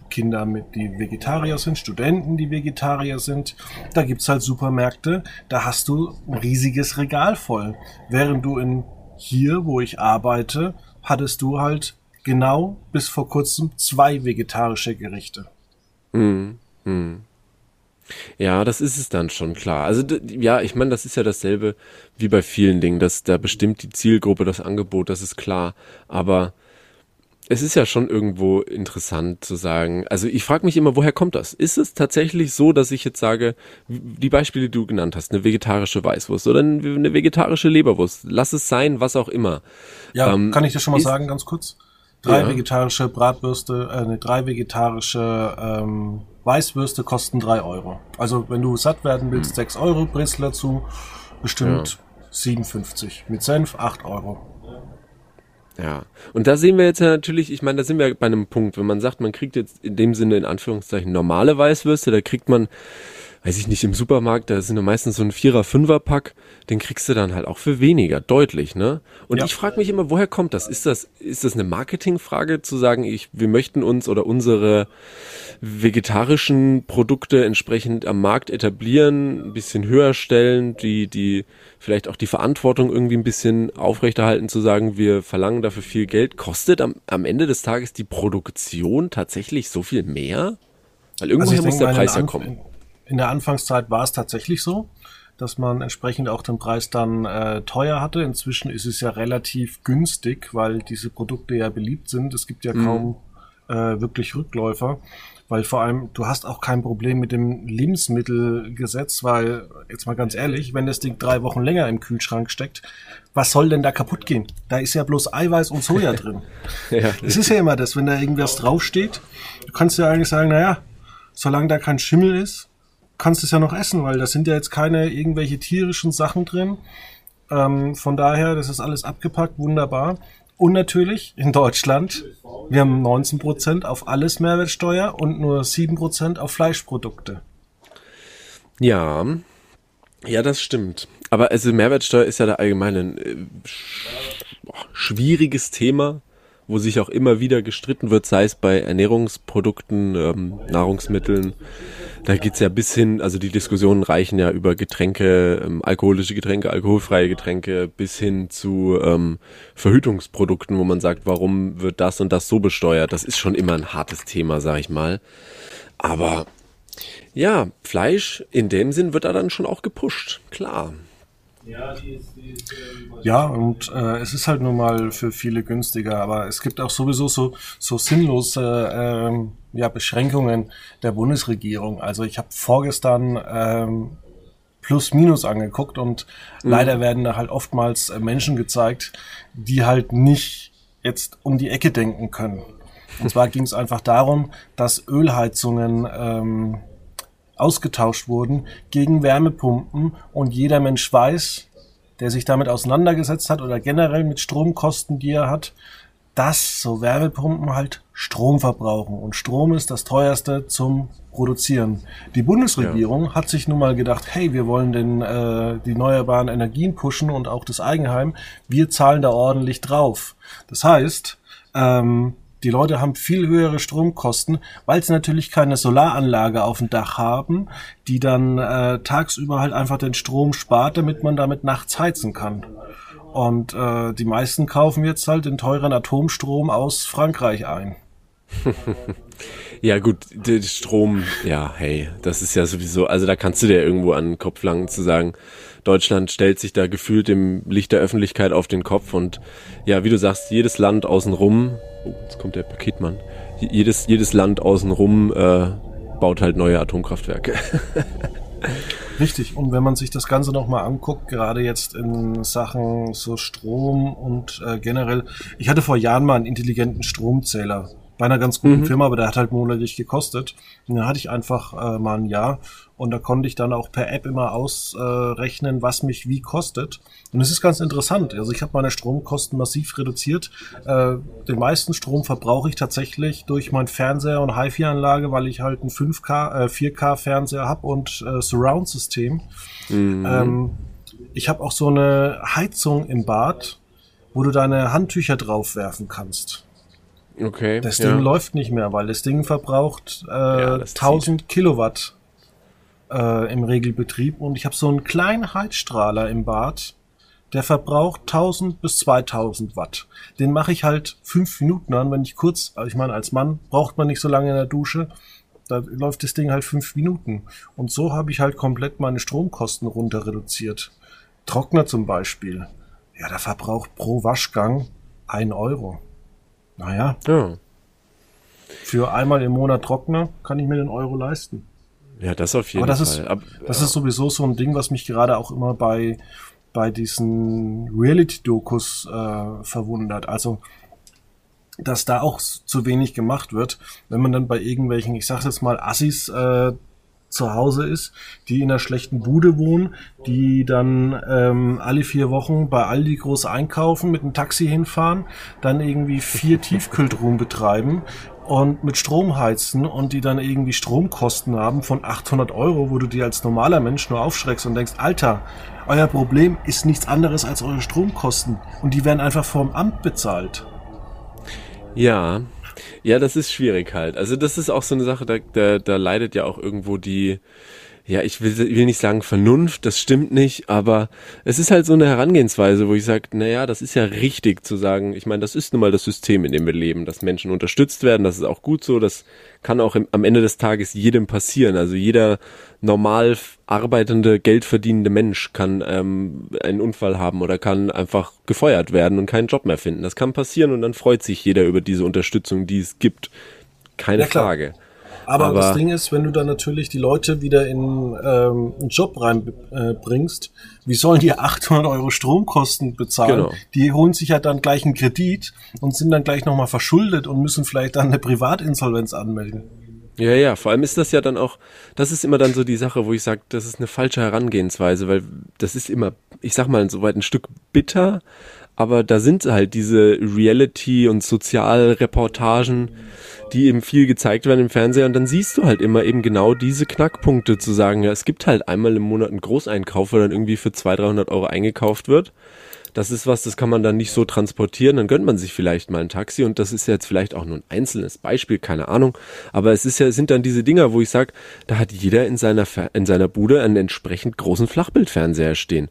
Kinder, mit, die Vegetarier sind, Studenten, die Vegetarier sind. Da gibt's halt Supermärkte. Da hast du ein riesiges Regal voll. Während du in hier, wo ich arbeite, hattest du halt genau bis vor kurzem zwei vegetarische Gerichte. Hm, hm. Ja, das ist es dann schon klar. Also ja, ich meine, das ist ja dasselbe wie bei vielen Dingen, dass da bestimmt die Zielgruppe das Angebot, das ist klar. Aber es ist ja schon irgendwo interessant zu sagen. Also ich frage mich immer, woher kommt das? Ist es tatsächlich so, dass ich jetzt sage, die Beispiele, die du genannt hast, eine vegetarische Weißwurst oder eine vegetarische Leberwurst, lass es sein, was auch immer. Ja, ähm, kann ich dir schon mal sagen, ganz kurz? Drei ja. vegetarische Bratwürste, äh, ne, drei vegetarische ähm, Weißwürste kosten drei Euro. Also wenn du satt werden willst, hm. sechs Euro, Brezel dazu, bestimmt ja. 57. Mit Senf acht Euro. Ja, und da sehen wir jetzt ja natürlich, ich meine, da sind wir bei einem Punkt, wenn man sagt, man kriegt jetzt in dem Sinne in Anführungszeichen normale Weißwürste, da kriegt man weiß ich nicht, im Supermarkt, da sind ja meistens so ein Vierer-, Fünfer-Pack, den kriegst du dann halt auch für weniger, deutlich, ne? Und ja. ich frage mich immer, woher kommt das? Ist das, ist das eine Marketingfrage zu sagen, ich, wir möchten uns oder unsere vegetarischen Produkte entsprechend am Markt etablieren, ein bisschen höher stellen, die, die, vielleicht auch die Verantwortung irgendwie ein bisschen aufrechterhalten, zu sagen, wir verlangen dafür viel Geld. Kostet am, am Ende des Tages die Produktion tatsächlich so viel mehr? Weil irgendwoher also muss der Preis ja kommen in der Anfangszeit war es tatsächlich so, dass man entsprechend auch den Preis dann äh, teuer hatte. Inzwischen ist es ja relativ günstig, weil diese Produkte ja beliebt sind. Es gibt ja mhm. kaum äh, wirklich Rückläufer, weil vor allem du hast auch kein Problem mit dem Lebensmittelgesetz, weil jetzt mal ganz ehrlich, wenn das Ding drei Wochen länger im Kühlschrank steckt, was soll denn da kaputt gehen? Da ist ja bloß Eiweiß und Soja drin. ja, es ist ja immer das, wenn da irgendwas draufsteht, du kannst ja eigentlich sagen, naja, solange da kein Schimmel ist, kannst es ja noch essen, weil da sind ja jetzt keine irgendwelche tierischen Sachen drin. Ähm, von daher, das ist alles abgepackt, wunderbar. Und natürlich in Deutschland, wir haben 19% auf alles Mehrwertsteuer und nur 7% auf Fleischprodukte. Ja, ja, das stimmt. Aber also Mehrwertsteuer ist ja da allgemein ein äh, schwieriges Thema, wo sich auch immer wieder gestritten wird, sei es bei Ernährungsprodukten, ähm, Nahrungsmitteln. Da geht's ja bis hin, also die Diskussionen reichen ja über Getränke, ähm, alkoholische Getränke, alkoholfreie Getränke, bis hin zu ähm, Verhütungsprodukten, wo man sagt, warum wird das und das so besteuert. Das ist schon immer ein hartes Thema, sag ich mal. Aber ja, Fleisch in dem Sinn wird da dann schon auch gepusht, klar. Ja, die ist, die ist, äh, ja und äh, es ist halt nun mal für viele günstiger, aber es gibt auch sowieso so, so sinnlose äh, ja, Beschränkungen der Bundesregierung. Also ich habe vorgestern ähm, plus minus angeguckt und mhm. leider werden da halt oftmals äh, Menschen gezeigt, die halt nicht jetzt um die Ecke denken können. Und zwar ging es einfach darum, dass Ölheizungen ähm, ausgetauscht wurden gegen Wärmepumpen und jeder Mensch weiß, der sich damit auseinandergesetzt hat oder generell mit Stromkosten, die er hat, dass so Wärmepumpen halt Strom verbrauchen und Strom ist das teuerste zum Produzieren. Die Bundesregierung ja. hat sich nun mal gedacht, hey, wir wollen den, äh, die erneuerbaren Energien pushen und auch das Eigenheim, wir zahlen da ordentlich drauf. Das heißt, ähm, die Leute haben viel höhere Stromkosten, weil sie natürlich keine Solaranlage auf dem Dach haben, die dann äh, tagsüber halt einfach den Strom spart, damit man damit nachts heizen kann. Und äh, die meisten kaufen jetzt halt den teuren Atomstrom aus Frankreich ein. ja gut, Strom, ja, hey, das ist ja sowieso, also da kannst du dir irgendwo an den Kopf langen zu sagen, Deutschland stellt sich da gefühlt im Licht der Öffentlichkeit auf den Kopf und ja, wie du sagst, jedes Land außenrum, oh, jetzt kommt der Paketmann, jedes, jedes Land außenrum äh, baut halt neue Atomkraftwerke. Richtig, und wenn man sich das Ganze nochmal anguckt, gerade jetzt in Sachen so Strom und äh, generell, ich hatte vor Jahren mal einen intelligenten Stromzähler bei einer ganz guten mhm. Firma, aber der hat halt monatlich gekostet. Und dann hatte ich einfach äh, mal ein Jahr und da konnte ich dann auch per App immer ausrechnen, äh, was mich wie kostet. Und es ist ganz interessant. Also ich habe meine Stromkosten massiv reduziert. Äh, den meisten Strom verbrauche ich tatsächlich durch mein Fernseher und HiFi-Anlage, weil ich halt einen 5K, äh, 4K-Fernseher habe und äh, Surround-System. Mhm. Ähm, ich habe auch so eine Heizung im Bad, wo du deine Handtücher draufwerfen kannst. Okay. Das Ding ja. läuft nicht mehr, weil das Ding verbraucht äh, ja, 1000 zieht. Kilowatt äh, im Regelbetrieb und ich habe so einen kleinen Heizstrahler im Bad, der verbraucht 1000 bis 2000 Watt. Den mache ich halt fünf Minuten an, wenn ich kurz, also ich meine, als Mann braucht man nicht so lange in der Dusche. Da läuft das Ding halt fünf Minuten. Und so habe ich halt komplett meine Stromkosten runter reduziert. Trockner zum Beispiel. Ja, der verbraucht pro Waschgang ein Euro. Naja. Ja. Für einmal im Monat Trockner kann ich mir den Euro leisten. Ja, das auf jeden Aber das Fall. Ist, Ab, das ja. ist sowieso so ein Ding, was mich gerade auch immer bei, bei diesen Reality-Dokus äh, verwundert. Also, dass da auch zu wenig gemacht wird, wenn man dann bei irgendwelchen, ich sag jetzt mal, Assis äh, zu Hause ist, die in einer schlechten Bude wohnen, die dann ähm, alle vier Wochen bei Aldi groß einkaufen, mit einem Taxi hinfahren, dann irgendwie vier Tiefkühltruhen betreiben und mit Strom heizen und die dann irgendwie Stromkosten haben von 800 Euro, wo du dir als normaler Mensch nur aufschreckst und denkst, Alter, euer Problem ist nichts anderes als eure Stromkosten und die werden einfach vom Amt bezahlt. Ja, ja, das ist schwierig halt. Also das ist auch so eine Sache, da, da, da leidet ja auch irgendwo die, ja, ich will, will nicht sagen Vernunft, das stimmt nicht, aber es ist halt so eine Herangehensweise, wo ich sage, naja, das ist ja richtig zu sagen, ich meine, das ist nun mal das System, in dem wir leben, dass Menschen unterstützt werden, das ist auch gut so, das kann auch im, am Ende des Tages jedem passieren. Also jeder normal arbeitende, geldverdienende Mensch kann ähm, einen Unfall haben oder kann einfach gefeuert werden und keinen Job mehr finden. Das kann passieren und dann freut sich jeder über diese Unterstützung, die es gibt. Keine ja, Frage. Aber, Aber, das Ding ist, wenn du dann natürlich die Leute wieder in ähm, einen Job reinbringst, äh, wie sollen die 800 Euro Stromkosten bezahlen? Genau. Die holen sich ja dann gleich einen Kredit und sind dann gleich nochmal verschuldet und müssen vielleicht dann eine Privatinsolvenz anmelden. Ja, ja, vor allem ist das ja dann auch, das ist immer dann so die Sache, wo ich sage, das ist eine falsche Herangehensweise, weil das ist immer, ich sag mal, soweit ein Stück bitter, aber da sind halt diese Reality- und Sozialreportagen, die eben viel gezeigt werden im Fernseher und dann siehst du halt immer eben genau diese Knackpunkte zu sagen, ja, es gibt halt einmal im Monat einen Großeinkauf, wo dann irgendwie für 200, 300 Euro eingekauft wird. das ist was, das kann man dann nicht so transportieren, dann gönnt man sich vielleicht mal ein Taxi und das ist jetzt vielleicht auch nur ein einzelnes Beispiel, keine Ahnung, aber es ist ja, sind dann diese Dinger, wo ich sage, da hat jeder in seiner, in seiner Bude einen entsprechend großen Flachbildfernseher stehen.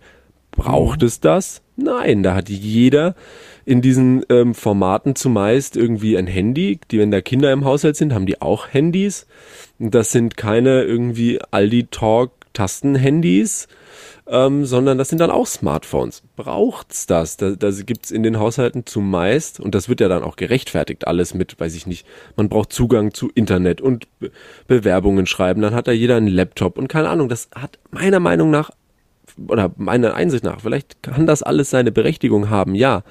Braucht es das? Nein, da hat jeder in diesen ähm, Formaten zumeist irgendwie ein Handy. Die, wenn da Kinder im Haushalt sind, haben die auch Handys. Das sind keine irgendwie Aldi Talk Tastenhandys, ähm, sondern das sind dann auch Smartphones. Braucht's das? Da, da gibt's in den Haushalten zumeist, und das wird ja dann auch gerechtfertigt, alles mit, weiß ich nicht, man braucht Zugang zu Internet und Be Bewerbungen schreiben, dann hat da jeder einen Laptop und keine Ahnung, das hat meiner Meinung nach oder meiner Einsicht nach, vielleicht kann das alles seine Berechtigung haben, ja.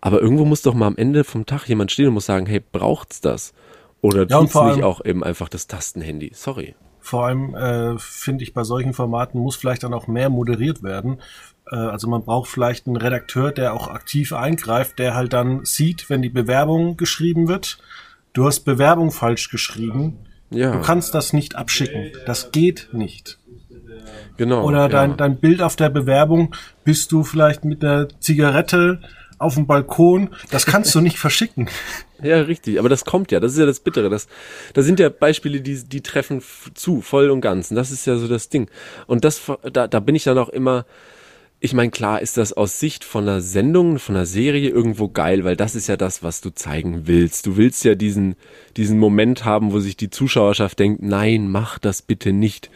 Aber irgendwo muss doch mal am Ende vom Tag jemand stehen und muss sagen, hey, braucht's das? Oder ja, tut's nicht auch eben einfach das Tastenhandy? Sorry. Vor allem äh, finde ich, bei solchen Formaten muss vielleicht dann auch mehr moderiert werden. Äh, also man braucht vielleicht einen Redakteur, der auch aktiv eingreift, der halt dann sieht, wenn die Bewerbung geschrieben wird. Du hast Bewerbung falsch geschrieben. Ja. Du kannst das nicht abschicken. Das geht nicht. Genau. Oder dein, ja. dein Bild auf der Bewerbung bist du vielleicht mit der Zigarette auf dem Balkon. Das kannst du nicht verschicken. Ja, richtig. Aber das kommt ja. Das ist ja das Bittere. Das, da sind ja Beispiele, die, die treffen zu, voll und ganz. Und das ist ja so das Ding. Und das, da, da bin ich dann auch immer, ich meine, klar ist das aus Sicht von einer Sendung, von einer Serie irgendwo geil, weil das ist ja das, was du zeigen willst. Du willst ja diesen, diesen Moment haben, wo sich die Zuschauerschaft denkt, nein, mach das bitte nicht.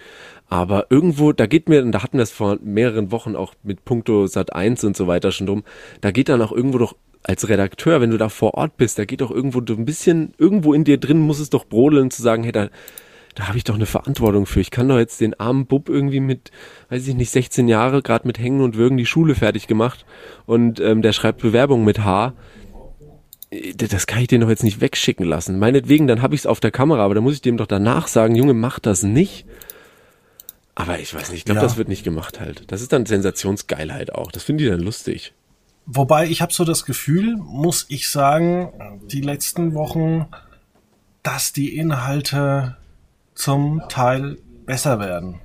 Aber irgendwo, da geht mir, und da hatten wir es vor mehreren Wochen auch mit Punkto Sat 1 und so weiter schon drum, da geht dann auch irgendwo doch als Redakteur, wenn du da vor Ort bist, da geht doch irgendwo ein bisschen, irgendwo in dir drin muss es doch brodeln zu sagen, hey, da, da habe ich doch eine Verantwortung für. Ich kann doch jetzt den armen Bub irgendwie mit, weiß ich nicht, 16 Jahre, gerade mit Hängen und Würgen die Schule fertig gemacht und ähm, der schreibt Bewerbung mit H. Das kann ich den doch jetzt nicht wegschicken lassen. Meinetwegen, dann habe ich es auf der Kamera, aber dann muss ich dem doch danach sagen, Junge, mach das nicht. Aber ich weiß nicht, ich glaube, ja. das wird nicht gemacht halt. Das ist dann Sensationsgeilheit auch. Das finde ich dann lustig. Wobei ich habe so das Gefühl, muss ich sagen, die letzten Wochen, dass die Inhalte zum Teil besser werden.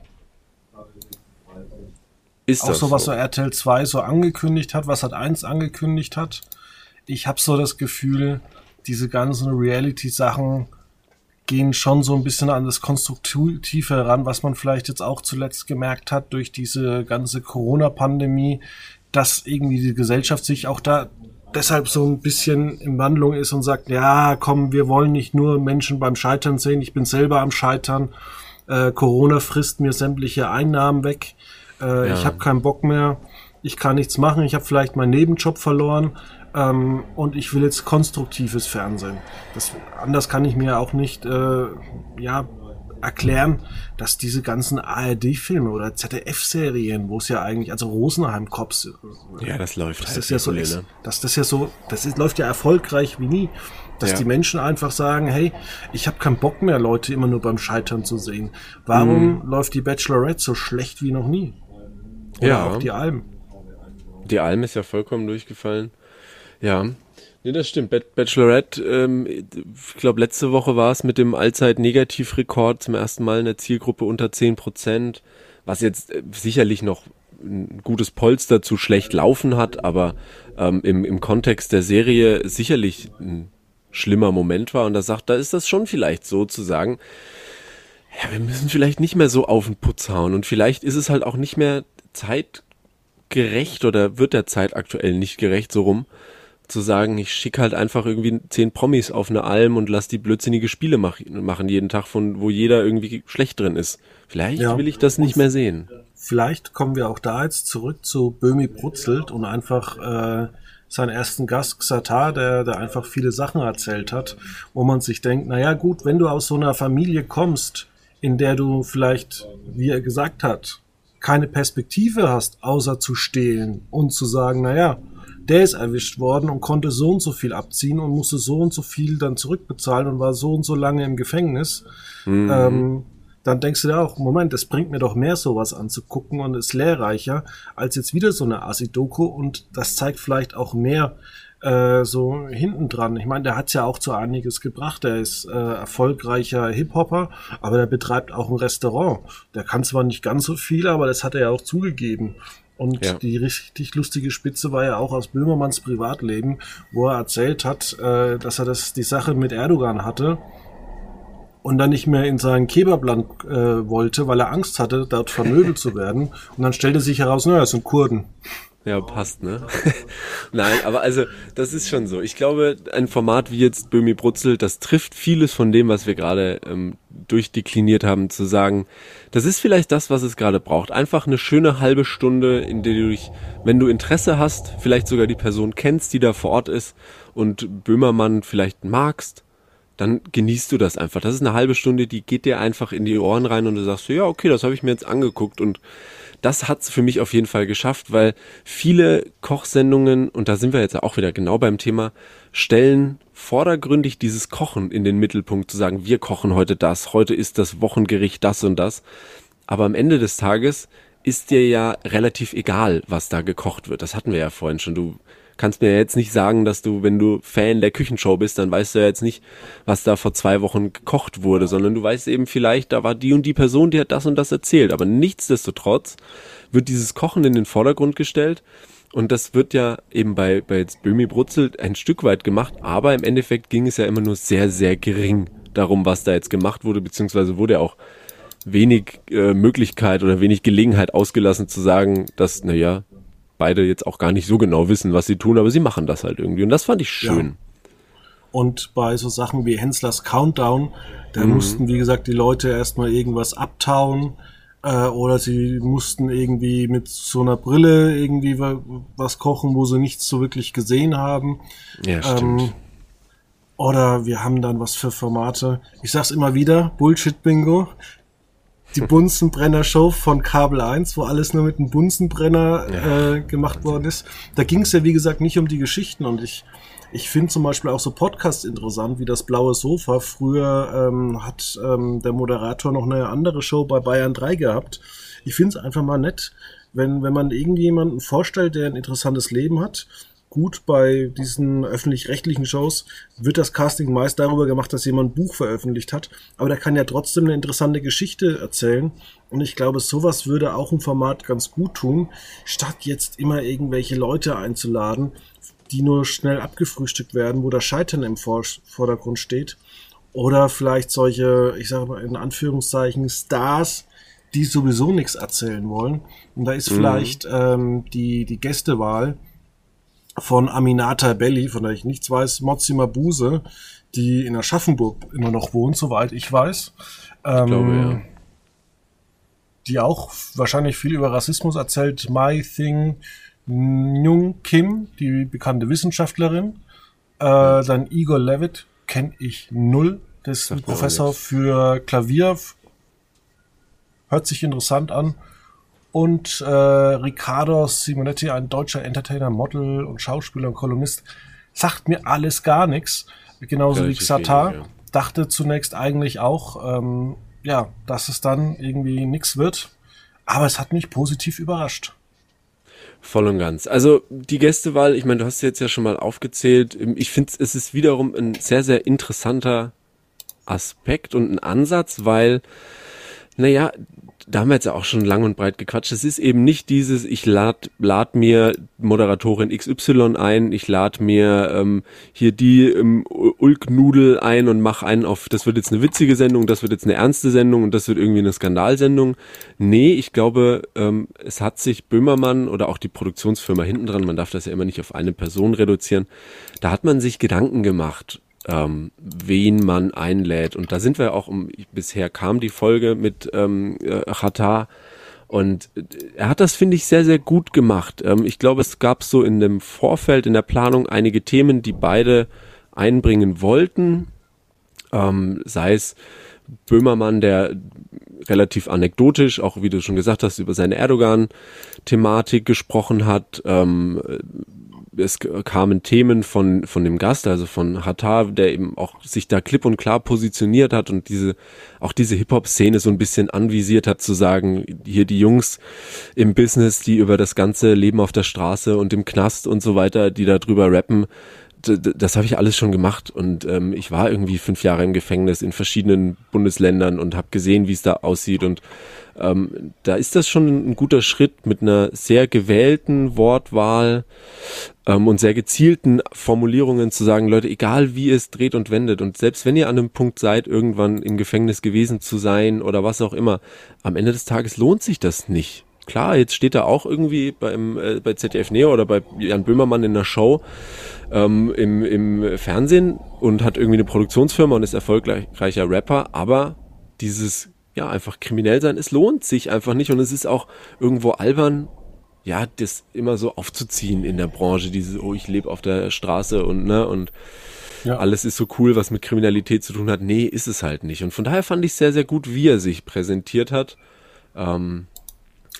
Ist auch so, was so RTL 2 so angekündigt hat, was hat 1 angekündigt hat. Ich habe so das Gefühl, diese ganzen Reality-Sachen gehen schon so ein bisschen an das Konstruktive heran, was man vielleicht jetzt auch zuletzt gemerkt hat durch diese ganze Corona-Pandemie, dass irgendwie die Gesellschaft sich auch da deshalb so ein bisschen in Wandlung ist und sagt, ja, komm, wir wollen nicht nur Menschen beim Scheitern sehen, ich bin selber am Scheitern, äh, Corona frisst mir sämtliche Einnahmen weg, äh, ja. ich habe keinen Bock mehr, ich kann nichts machen, ich habe vielleicht meinen Nebenjob verloren, ähm, und ich will jetzt konstruktives Fernsehen. Das, anders kann ich mir auch nicht äh, ja, erklären, dass diese ganzen ARD-Filme oder ZDF-Serien, wo es ja eigentlich, also Rosenheim Cops, ja, das läuft dass halt das ja so ist, ne? dass das ja so, das ist, läuft ja erfolgreich wie nie, dass ja. die Menschen einfach sagen, hey, ich habe keinen Bock mehr, Leute immer nur beim Scheitern zu sehen. Warum mhm. läuft die Bachelorette so schlecht wie noch nie? Oder ja. auch die Alm. Die Alm ist ja vollkommen durchgefallen. Ja, nee, das stimmt. Bachelorette, ähm, ich glaube, letzte Woche war es mit dem Allzeit-Negativrekord zum ersten Mal in der Zielgruppe unter 10 Prozent, was jetzt äh, sicherlich noch ein gutes Polster zu schlecht laufen hat, aber ähm, im, im Kontext der Serie sicherlich ein schlimmer Moment war. Und da sagt, da ist das schon vielleicht so zu sagen, ja, wir müssen vielleicht nicht mehr so auf den Putz hauen und vielleicht ist es halt auch nicht mehr zeitgerecht oder wird der Zeit aktuell nicht gerecht so rum, zu sagen, ich schicke halt einfach irgendwie zehn Promis auf eine Alm und lass die blödsinnige Spiele mach, machen jeden Tag, von wo jeder irgendwie schlecht drin ist. Vielleicht ja. will ich das nicht mehr sehen. Vielleicht kommen wir auch da jetzt zurück zu Böhmi Brutzelt und einfach äh, seinen ersten Gast Xatar, der, der einfach viele Sachen erzählt hat, wo man sich denkt, naja gut, wenn du aus so einer Familie kommst, in der du vielleicht, wie er gesagt hat, keine Perspektive hast, außer zu stehlen und zu sagen, naja, der ist erwischt worden und konnte so und so viel abziehen und musste so und so viel dann zurückbezahlen und war so und so lange im Gefängnis. Mhm. Ähm, dann denkst du dir auch, Moment, es bringt mir doch mehr sowas anzugucken und ist lehrreicher als jetzt wieder so eine Asi-Doku und das zeigt vielleicht auch mehr äh, so hinten dran. Ich meine, der hat's ja auch zu einiges gebracht. Der ist äh, erfolgreicher Hip-Hopper, aber der betreibt auch ein Restaurant. Der kann zwar nicht ganz so viel, aber das hat er ja auch zugegeben. Und ja. die richtig lustige Spitze war ja auch aus Böhmermanns Privatleben, wo er erzählt hat, äh, dass er das die Sache mit Erdogan hatte und dann nicht mehr in sein Kebabland äh, wollte, weil er Angst hatte, dort vermöbelt zu werden. Und dann stellte sich heraus, naja, es sind Kurden. Ja, passt, ne? Nein, aber also, das ist schon so. Ich glaube, ein Format wie jetzt Böhmi Brutzel, das trifft vieles von dem, was wir gerade ähm, durchdekliniert haben, zu sagen, das ist vielleicht das, was es gerade braucht. Einfach eine schöne halbe Stunde, in der du dich, wenn du Interesse hast, vielleicht sogar die Person kennst, die da vor Ort ist und Böhmermann vielleicht magst, dann genießt du das einfach. Das ist eine halbe Stunde, die geht dir einfach in die Ohren rein und du sagst, ja, okay, das habe ich mir jetzt angeguckt und das hat's für mich auf jeden Fall geschafft, weil viele Kochsendungen, und da sind wir jetzt auch wieder genau beim Thema, stellen vordergründig dieses Kochen in den Mittelpunkt, zu sagen, wir kochen heute das, heute ist das Wochengericht das und das. Aber am Ende des Tages ist dir ja relativ egal, was da gekocht wird. Das hatten wir ja vorhin schon. Du kannst mir jetzt nicht sagen, dass du, wenn du Fan der Küchenshow bist, dann weißt du ja jetzt nicht, was da vor zwei Wochen gekocht wurde, sondern du weißt eben vielleicht, da war die und die Person, die hat das und das erzählt. Aber nichtsdestotrotz wird dieses Kochen in den Vordergrund gestellt. Und das wird ja eben bei, bei jetzt Böhmi Brutzel ein Stück weit gemacht, aber im Endeffekt ging es ja immer nur sehr, sehr gering darum, was da jetzt gemacht wurde, beziehungsweise wurde auch wenig äh, Möglichkeit oder wenig Gelegenheit ausgelassen zu sagen, dass, naja, beide jetzt auch gar nicht so genau wissen, was sie tun, aber sie machen das halt irgendwie. Und das fand ich schön. Ja. Und bei so Sachen wie Henslers Countdown, da mhm. mussten, wie gesagt, die Leute erstmal irgendwas abtauen äh, oder sie mussten irgendwie mit so einer Brille irgendwie was kochen, wo sie nichts so wirklich gesehen haben. Ja, stimmt. Ähm, oder wir haben dann was für Formate. Ich sag's immer wieder, Bullshit-Bingo die Bunsenbrenner-Show von Kabel 1, wo alles nur mit einem Bunsenbrenner ja. äh, gemacht worden ist. Da ging es ja, wie gesagt, nicht um die Geschichten. Und ich, ich finde zum Beispiel auch so Podcasts interessant, wie das Blaue Sofa. Früher ähm, hat ähm, der Moderator noch eine andere Show bei Bayern 3 gehabt. Ich finde es einfach mal nett, wenn, wenn man irgendjemanden vorstellt, der ein interessantes Leben hat gut bei diesen öffentlich-rechtlichen Shows wird das Casting meist darüber gemacht, dass jemand ein Buch veröffentlicht hat, aber der kann ja trotzdem eine interessante Geschichte erzählen. Und ich glaube, sowas würde auch ein Format ganz gut tun, statt jetzt immer irgendwelche Leute einzuladen, die nur schnell abgefrühstückt werden, wo das Scheitern im Vordergrund steht. Oder vielleicht solche, ich sage mal in Anführungszeichen, Stars, die sowieso nichts erzählen wollen. Und da ist mhm. vielleicht ähm, die, die Gästewahl von Aminata Belli, von der ich nichts weiß, Mozzi Mabuse, die in Aschaffenburg immer noch wohnt, soweit ich weiß. Ähm, ich glaube, ja. Die auch wahrscheinlich viel über Rassismus erzählt. Mai Thing Nyung Kim, die bekannte Wissenschaftlerin. Äh, ja. Dann Igor Levitt kenne ich null. Das ist ein Professor für Klavier. Hört sich interessant an und äh, Riccardo Simonetti, ein deutscher Entertainer, Model und Schauspieler und Kolumnist, sagt mir alles gar nichts. Genauso Relativ wie Xatar. Ja. Dachte zunächst eigentlich auch, ähm, ja, dass es dann irgendwie nichts wird. Aber es hat mich positiv überrascht. Voll und ganz. Also die Gästewahl, ich meine, du hast jetzt ja schon mal aufgezählt. Ich finde, es ist wiederum ein sehr, sehr interessanter Aspekt und ein Ansatz, weil, naja, da haben wir jetzt ja auch schon lang und breit gequatscht. Es ist eben nicht dieses, ich lad, lad mir Moderatorin XY ein, ich lad mir ähm, hier die ähm, Ulk-Nudel ein und mach einen auf, das wird jetzt eine witzige Sendung, das wird jetzt eine ernste Sendung und das wird irgendwie eine Skandalsendung. Nee, ich glaube, ähm, es hat sich Böhmermann oder auch die Produktionsfirma hinten dran, man darf das ja immer nicht auf eine Person reduzieren, da hat man sich Gedanken gemacht ähm, wen man einlädt. Und da sind wir auch, um, bisher kam die Folge mit ähm, Chata und er hat das, finde ich, sehr, sehr gut gemacht. Ähm, ich glaube, es gab so in dem Vorfeld, in der Planung einige Themen, die beide einbringen wollten. Ähm, sei es Böhmermann, der relativ anekdotisch, auch wie du schon gesagt hast, über seine Erdogan-Thematik gesprochen hat. Ähm, es kamen Themen von, von dem Gast, also von Hatar, der eben auch sich da klipp und klar positioniert hat und diese, auch diese Hip-Hop-Szene so ein bisschen anvisiert hat, zu sagen, hier die Jungs im Business, die über das ganze Leben auf der Straße und im Knast und so weiter, die da drüber rappen, das habe ich alles schon gemacht und ähm, ich war irgendwie fünf Jahre im Gefängnis in verschiedenen Bundesländern und habe gesehen, wie es da aussieht und ähm, da ist das schon ein guter Schritt mit einer sehr gewählten Wortwahl ähm, und sehr gezielten Formulierungen zu sagen, Leute, egal wie es dreht und wendet und selbst wenn ihr an einem Punkt seid, irgendwann im Gefängnis gewesen zu sein oder was auch immer, am Ende des Tages lohnt sich das nicht. Klar, jetzt steht er auch irgendwie beim, äh, bei ZDF Neo oder bei Jan Böhmermann in der Show ähm, im, im Fernsehen und hat irgendwie eine Produktionsfirma und ist erfolgreicher Rapper, aber dieses ja, einfach kriminell sein, es lohnt sich einfach nicht und es ist auch irgendwo albern, ja, das immer so aufzuziehen in der Branche, dieses, oh, ich lebe auf der Straße und, ne, und ja. alles ist so cool, was mit Kriminalität zu tun hat. Nee, ist es halt nicht. Und von daher fand ich sehr, sehr gut, wie er sich präsentiert hat. Ähm,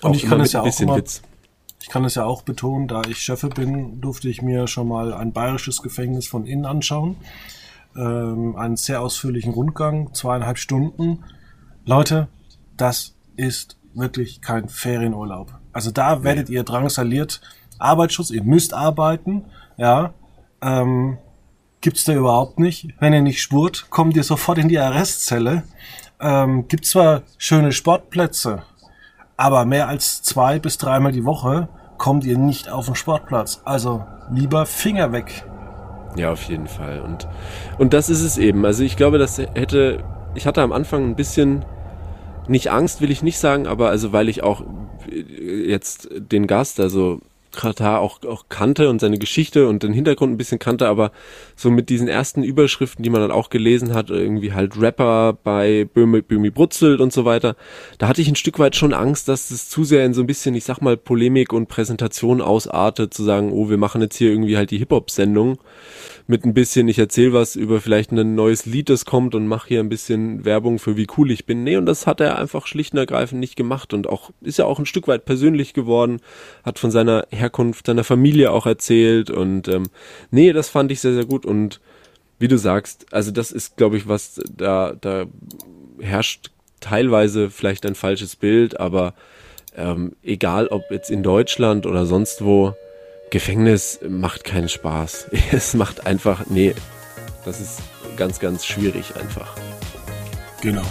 und ich kann es ja auch immer, Witz. ich kann es ja auch betonen, da ich Chefe bin, durfte ich mir schon mal ein bayerisches Gefängnis von innen anschauen. Ähm, einen sehr ausführlichen Rundgang, zweieinhalb Stunden Leute, das ist wirklich kein Ferienurlaub. Also da werdet ihr drangsaliert. Arbeitsschutz, ihr müsst arbeiten, ja. Ähm, gibt's da überhaupt nicht. Wenn ihr nicht spurt, kommt ihr sofort in die Arrestzelle. Ähm, gibt zwar schöne Sportplätze, aber mehr als zwei bis dreimal die Woche kommt ihr nicht auf den Sportplatz. Also lieber Finger weg. Ja, auf jeden Fall. Und, und das ist es eben. Also ich glaube, das hätte, ich hatte am Anfang ein bisschen nicht Angst will ich nicht sagen, aber also weil ich auch jetzt den Gast, also Katar auch, auch kannte und seine Geschichte und den Hintergrund ein bisschen kannte, aber so mit diesen ersten Überschriften, die man dann auch gelesen hat, irgendwie halt Rapper bei Böhmi, Böhmi Brutzelt und so weiter, da hatte ich ein Stück weit schon Angst, dass es zu sehr in so ein bisschen, ich sag mal, Polemik und Präsentation ausartet, zu sagen, oh, wir machen jetzt hier irgendwie halt die Hip-Hop-Sendung mit ein bisschen, ich erzähle was über vielleicht ein neues Lied, das kommt und mache hier ein bisschen Werbung für wie cool ich bin. Nee, und das hat er einfach schlicht und ergreifend nicht gemacht und auch, ist ja auch ein Stück weit persönlich geworden, hat von seiner Herkunft, seiner Familie auch erzählt und ähm, nee, das fand ich sehr, sehr gut und wie du sagst, also das ist, glaube ich, was da, da herrscht teilweise vielleicht ein falsches Bild, aber ähm, egal ob jetzt in Deutschland oder sonst wo, Gefängnis macht keinen Spaß. Es macht einfach, nee, das ist ganz, ganz schwierig einfach. Genau.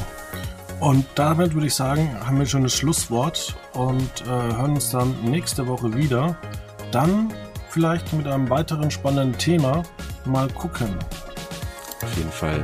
Und damit würde ich sagen, haben wir schon das Schlusswort und äh, hören uns dann nächste Woche wieder. Dann vielleicht mit einem weiteren spannenden Thema. Mal gucken. Auf jeden Fall.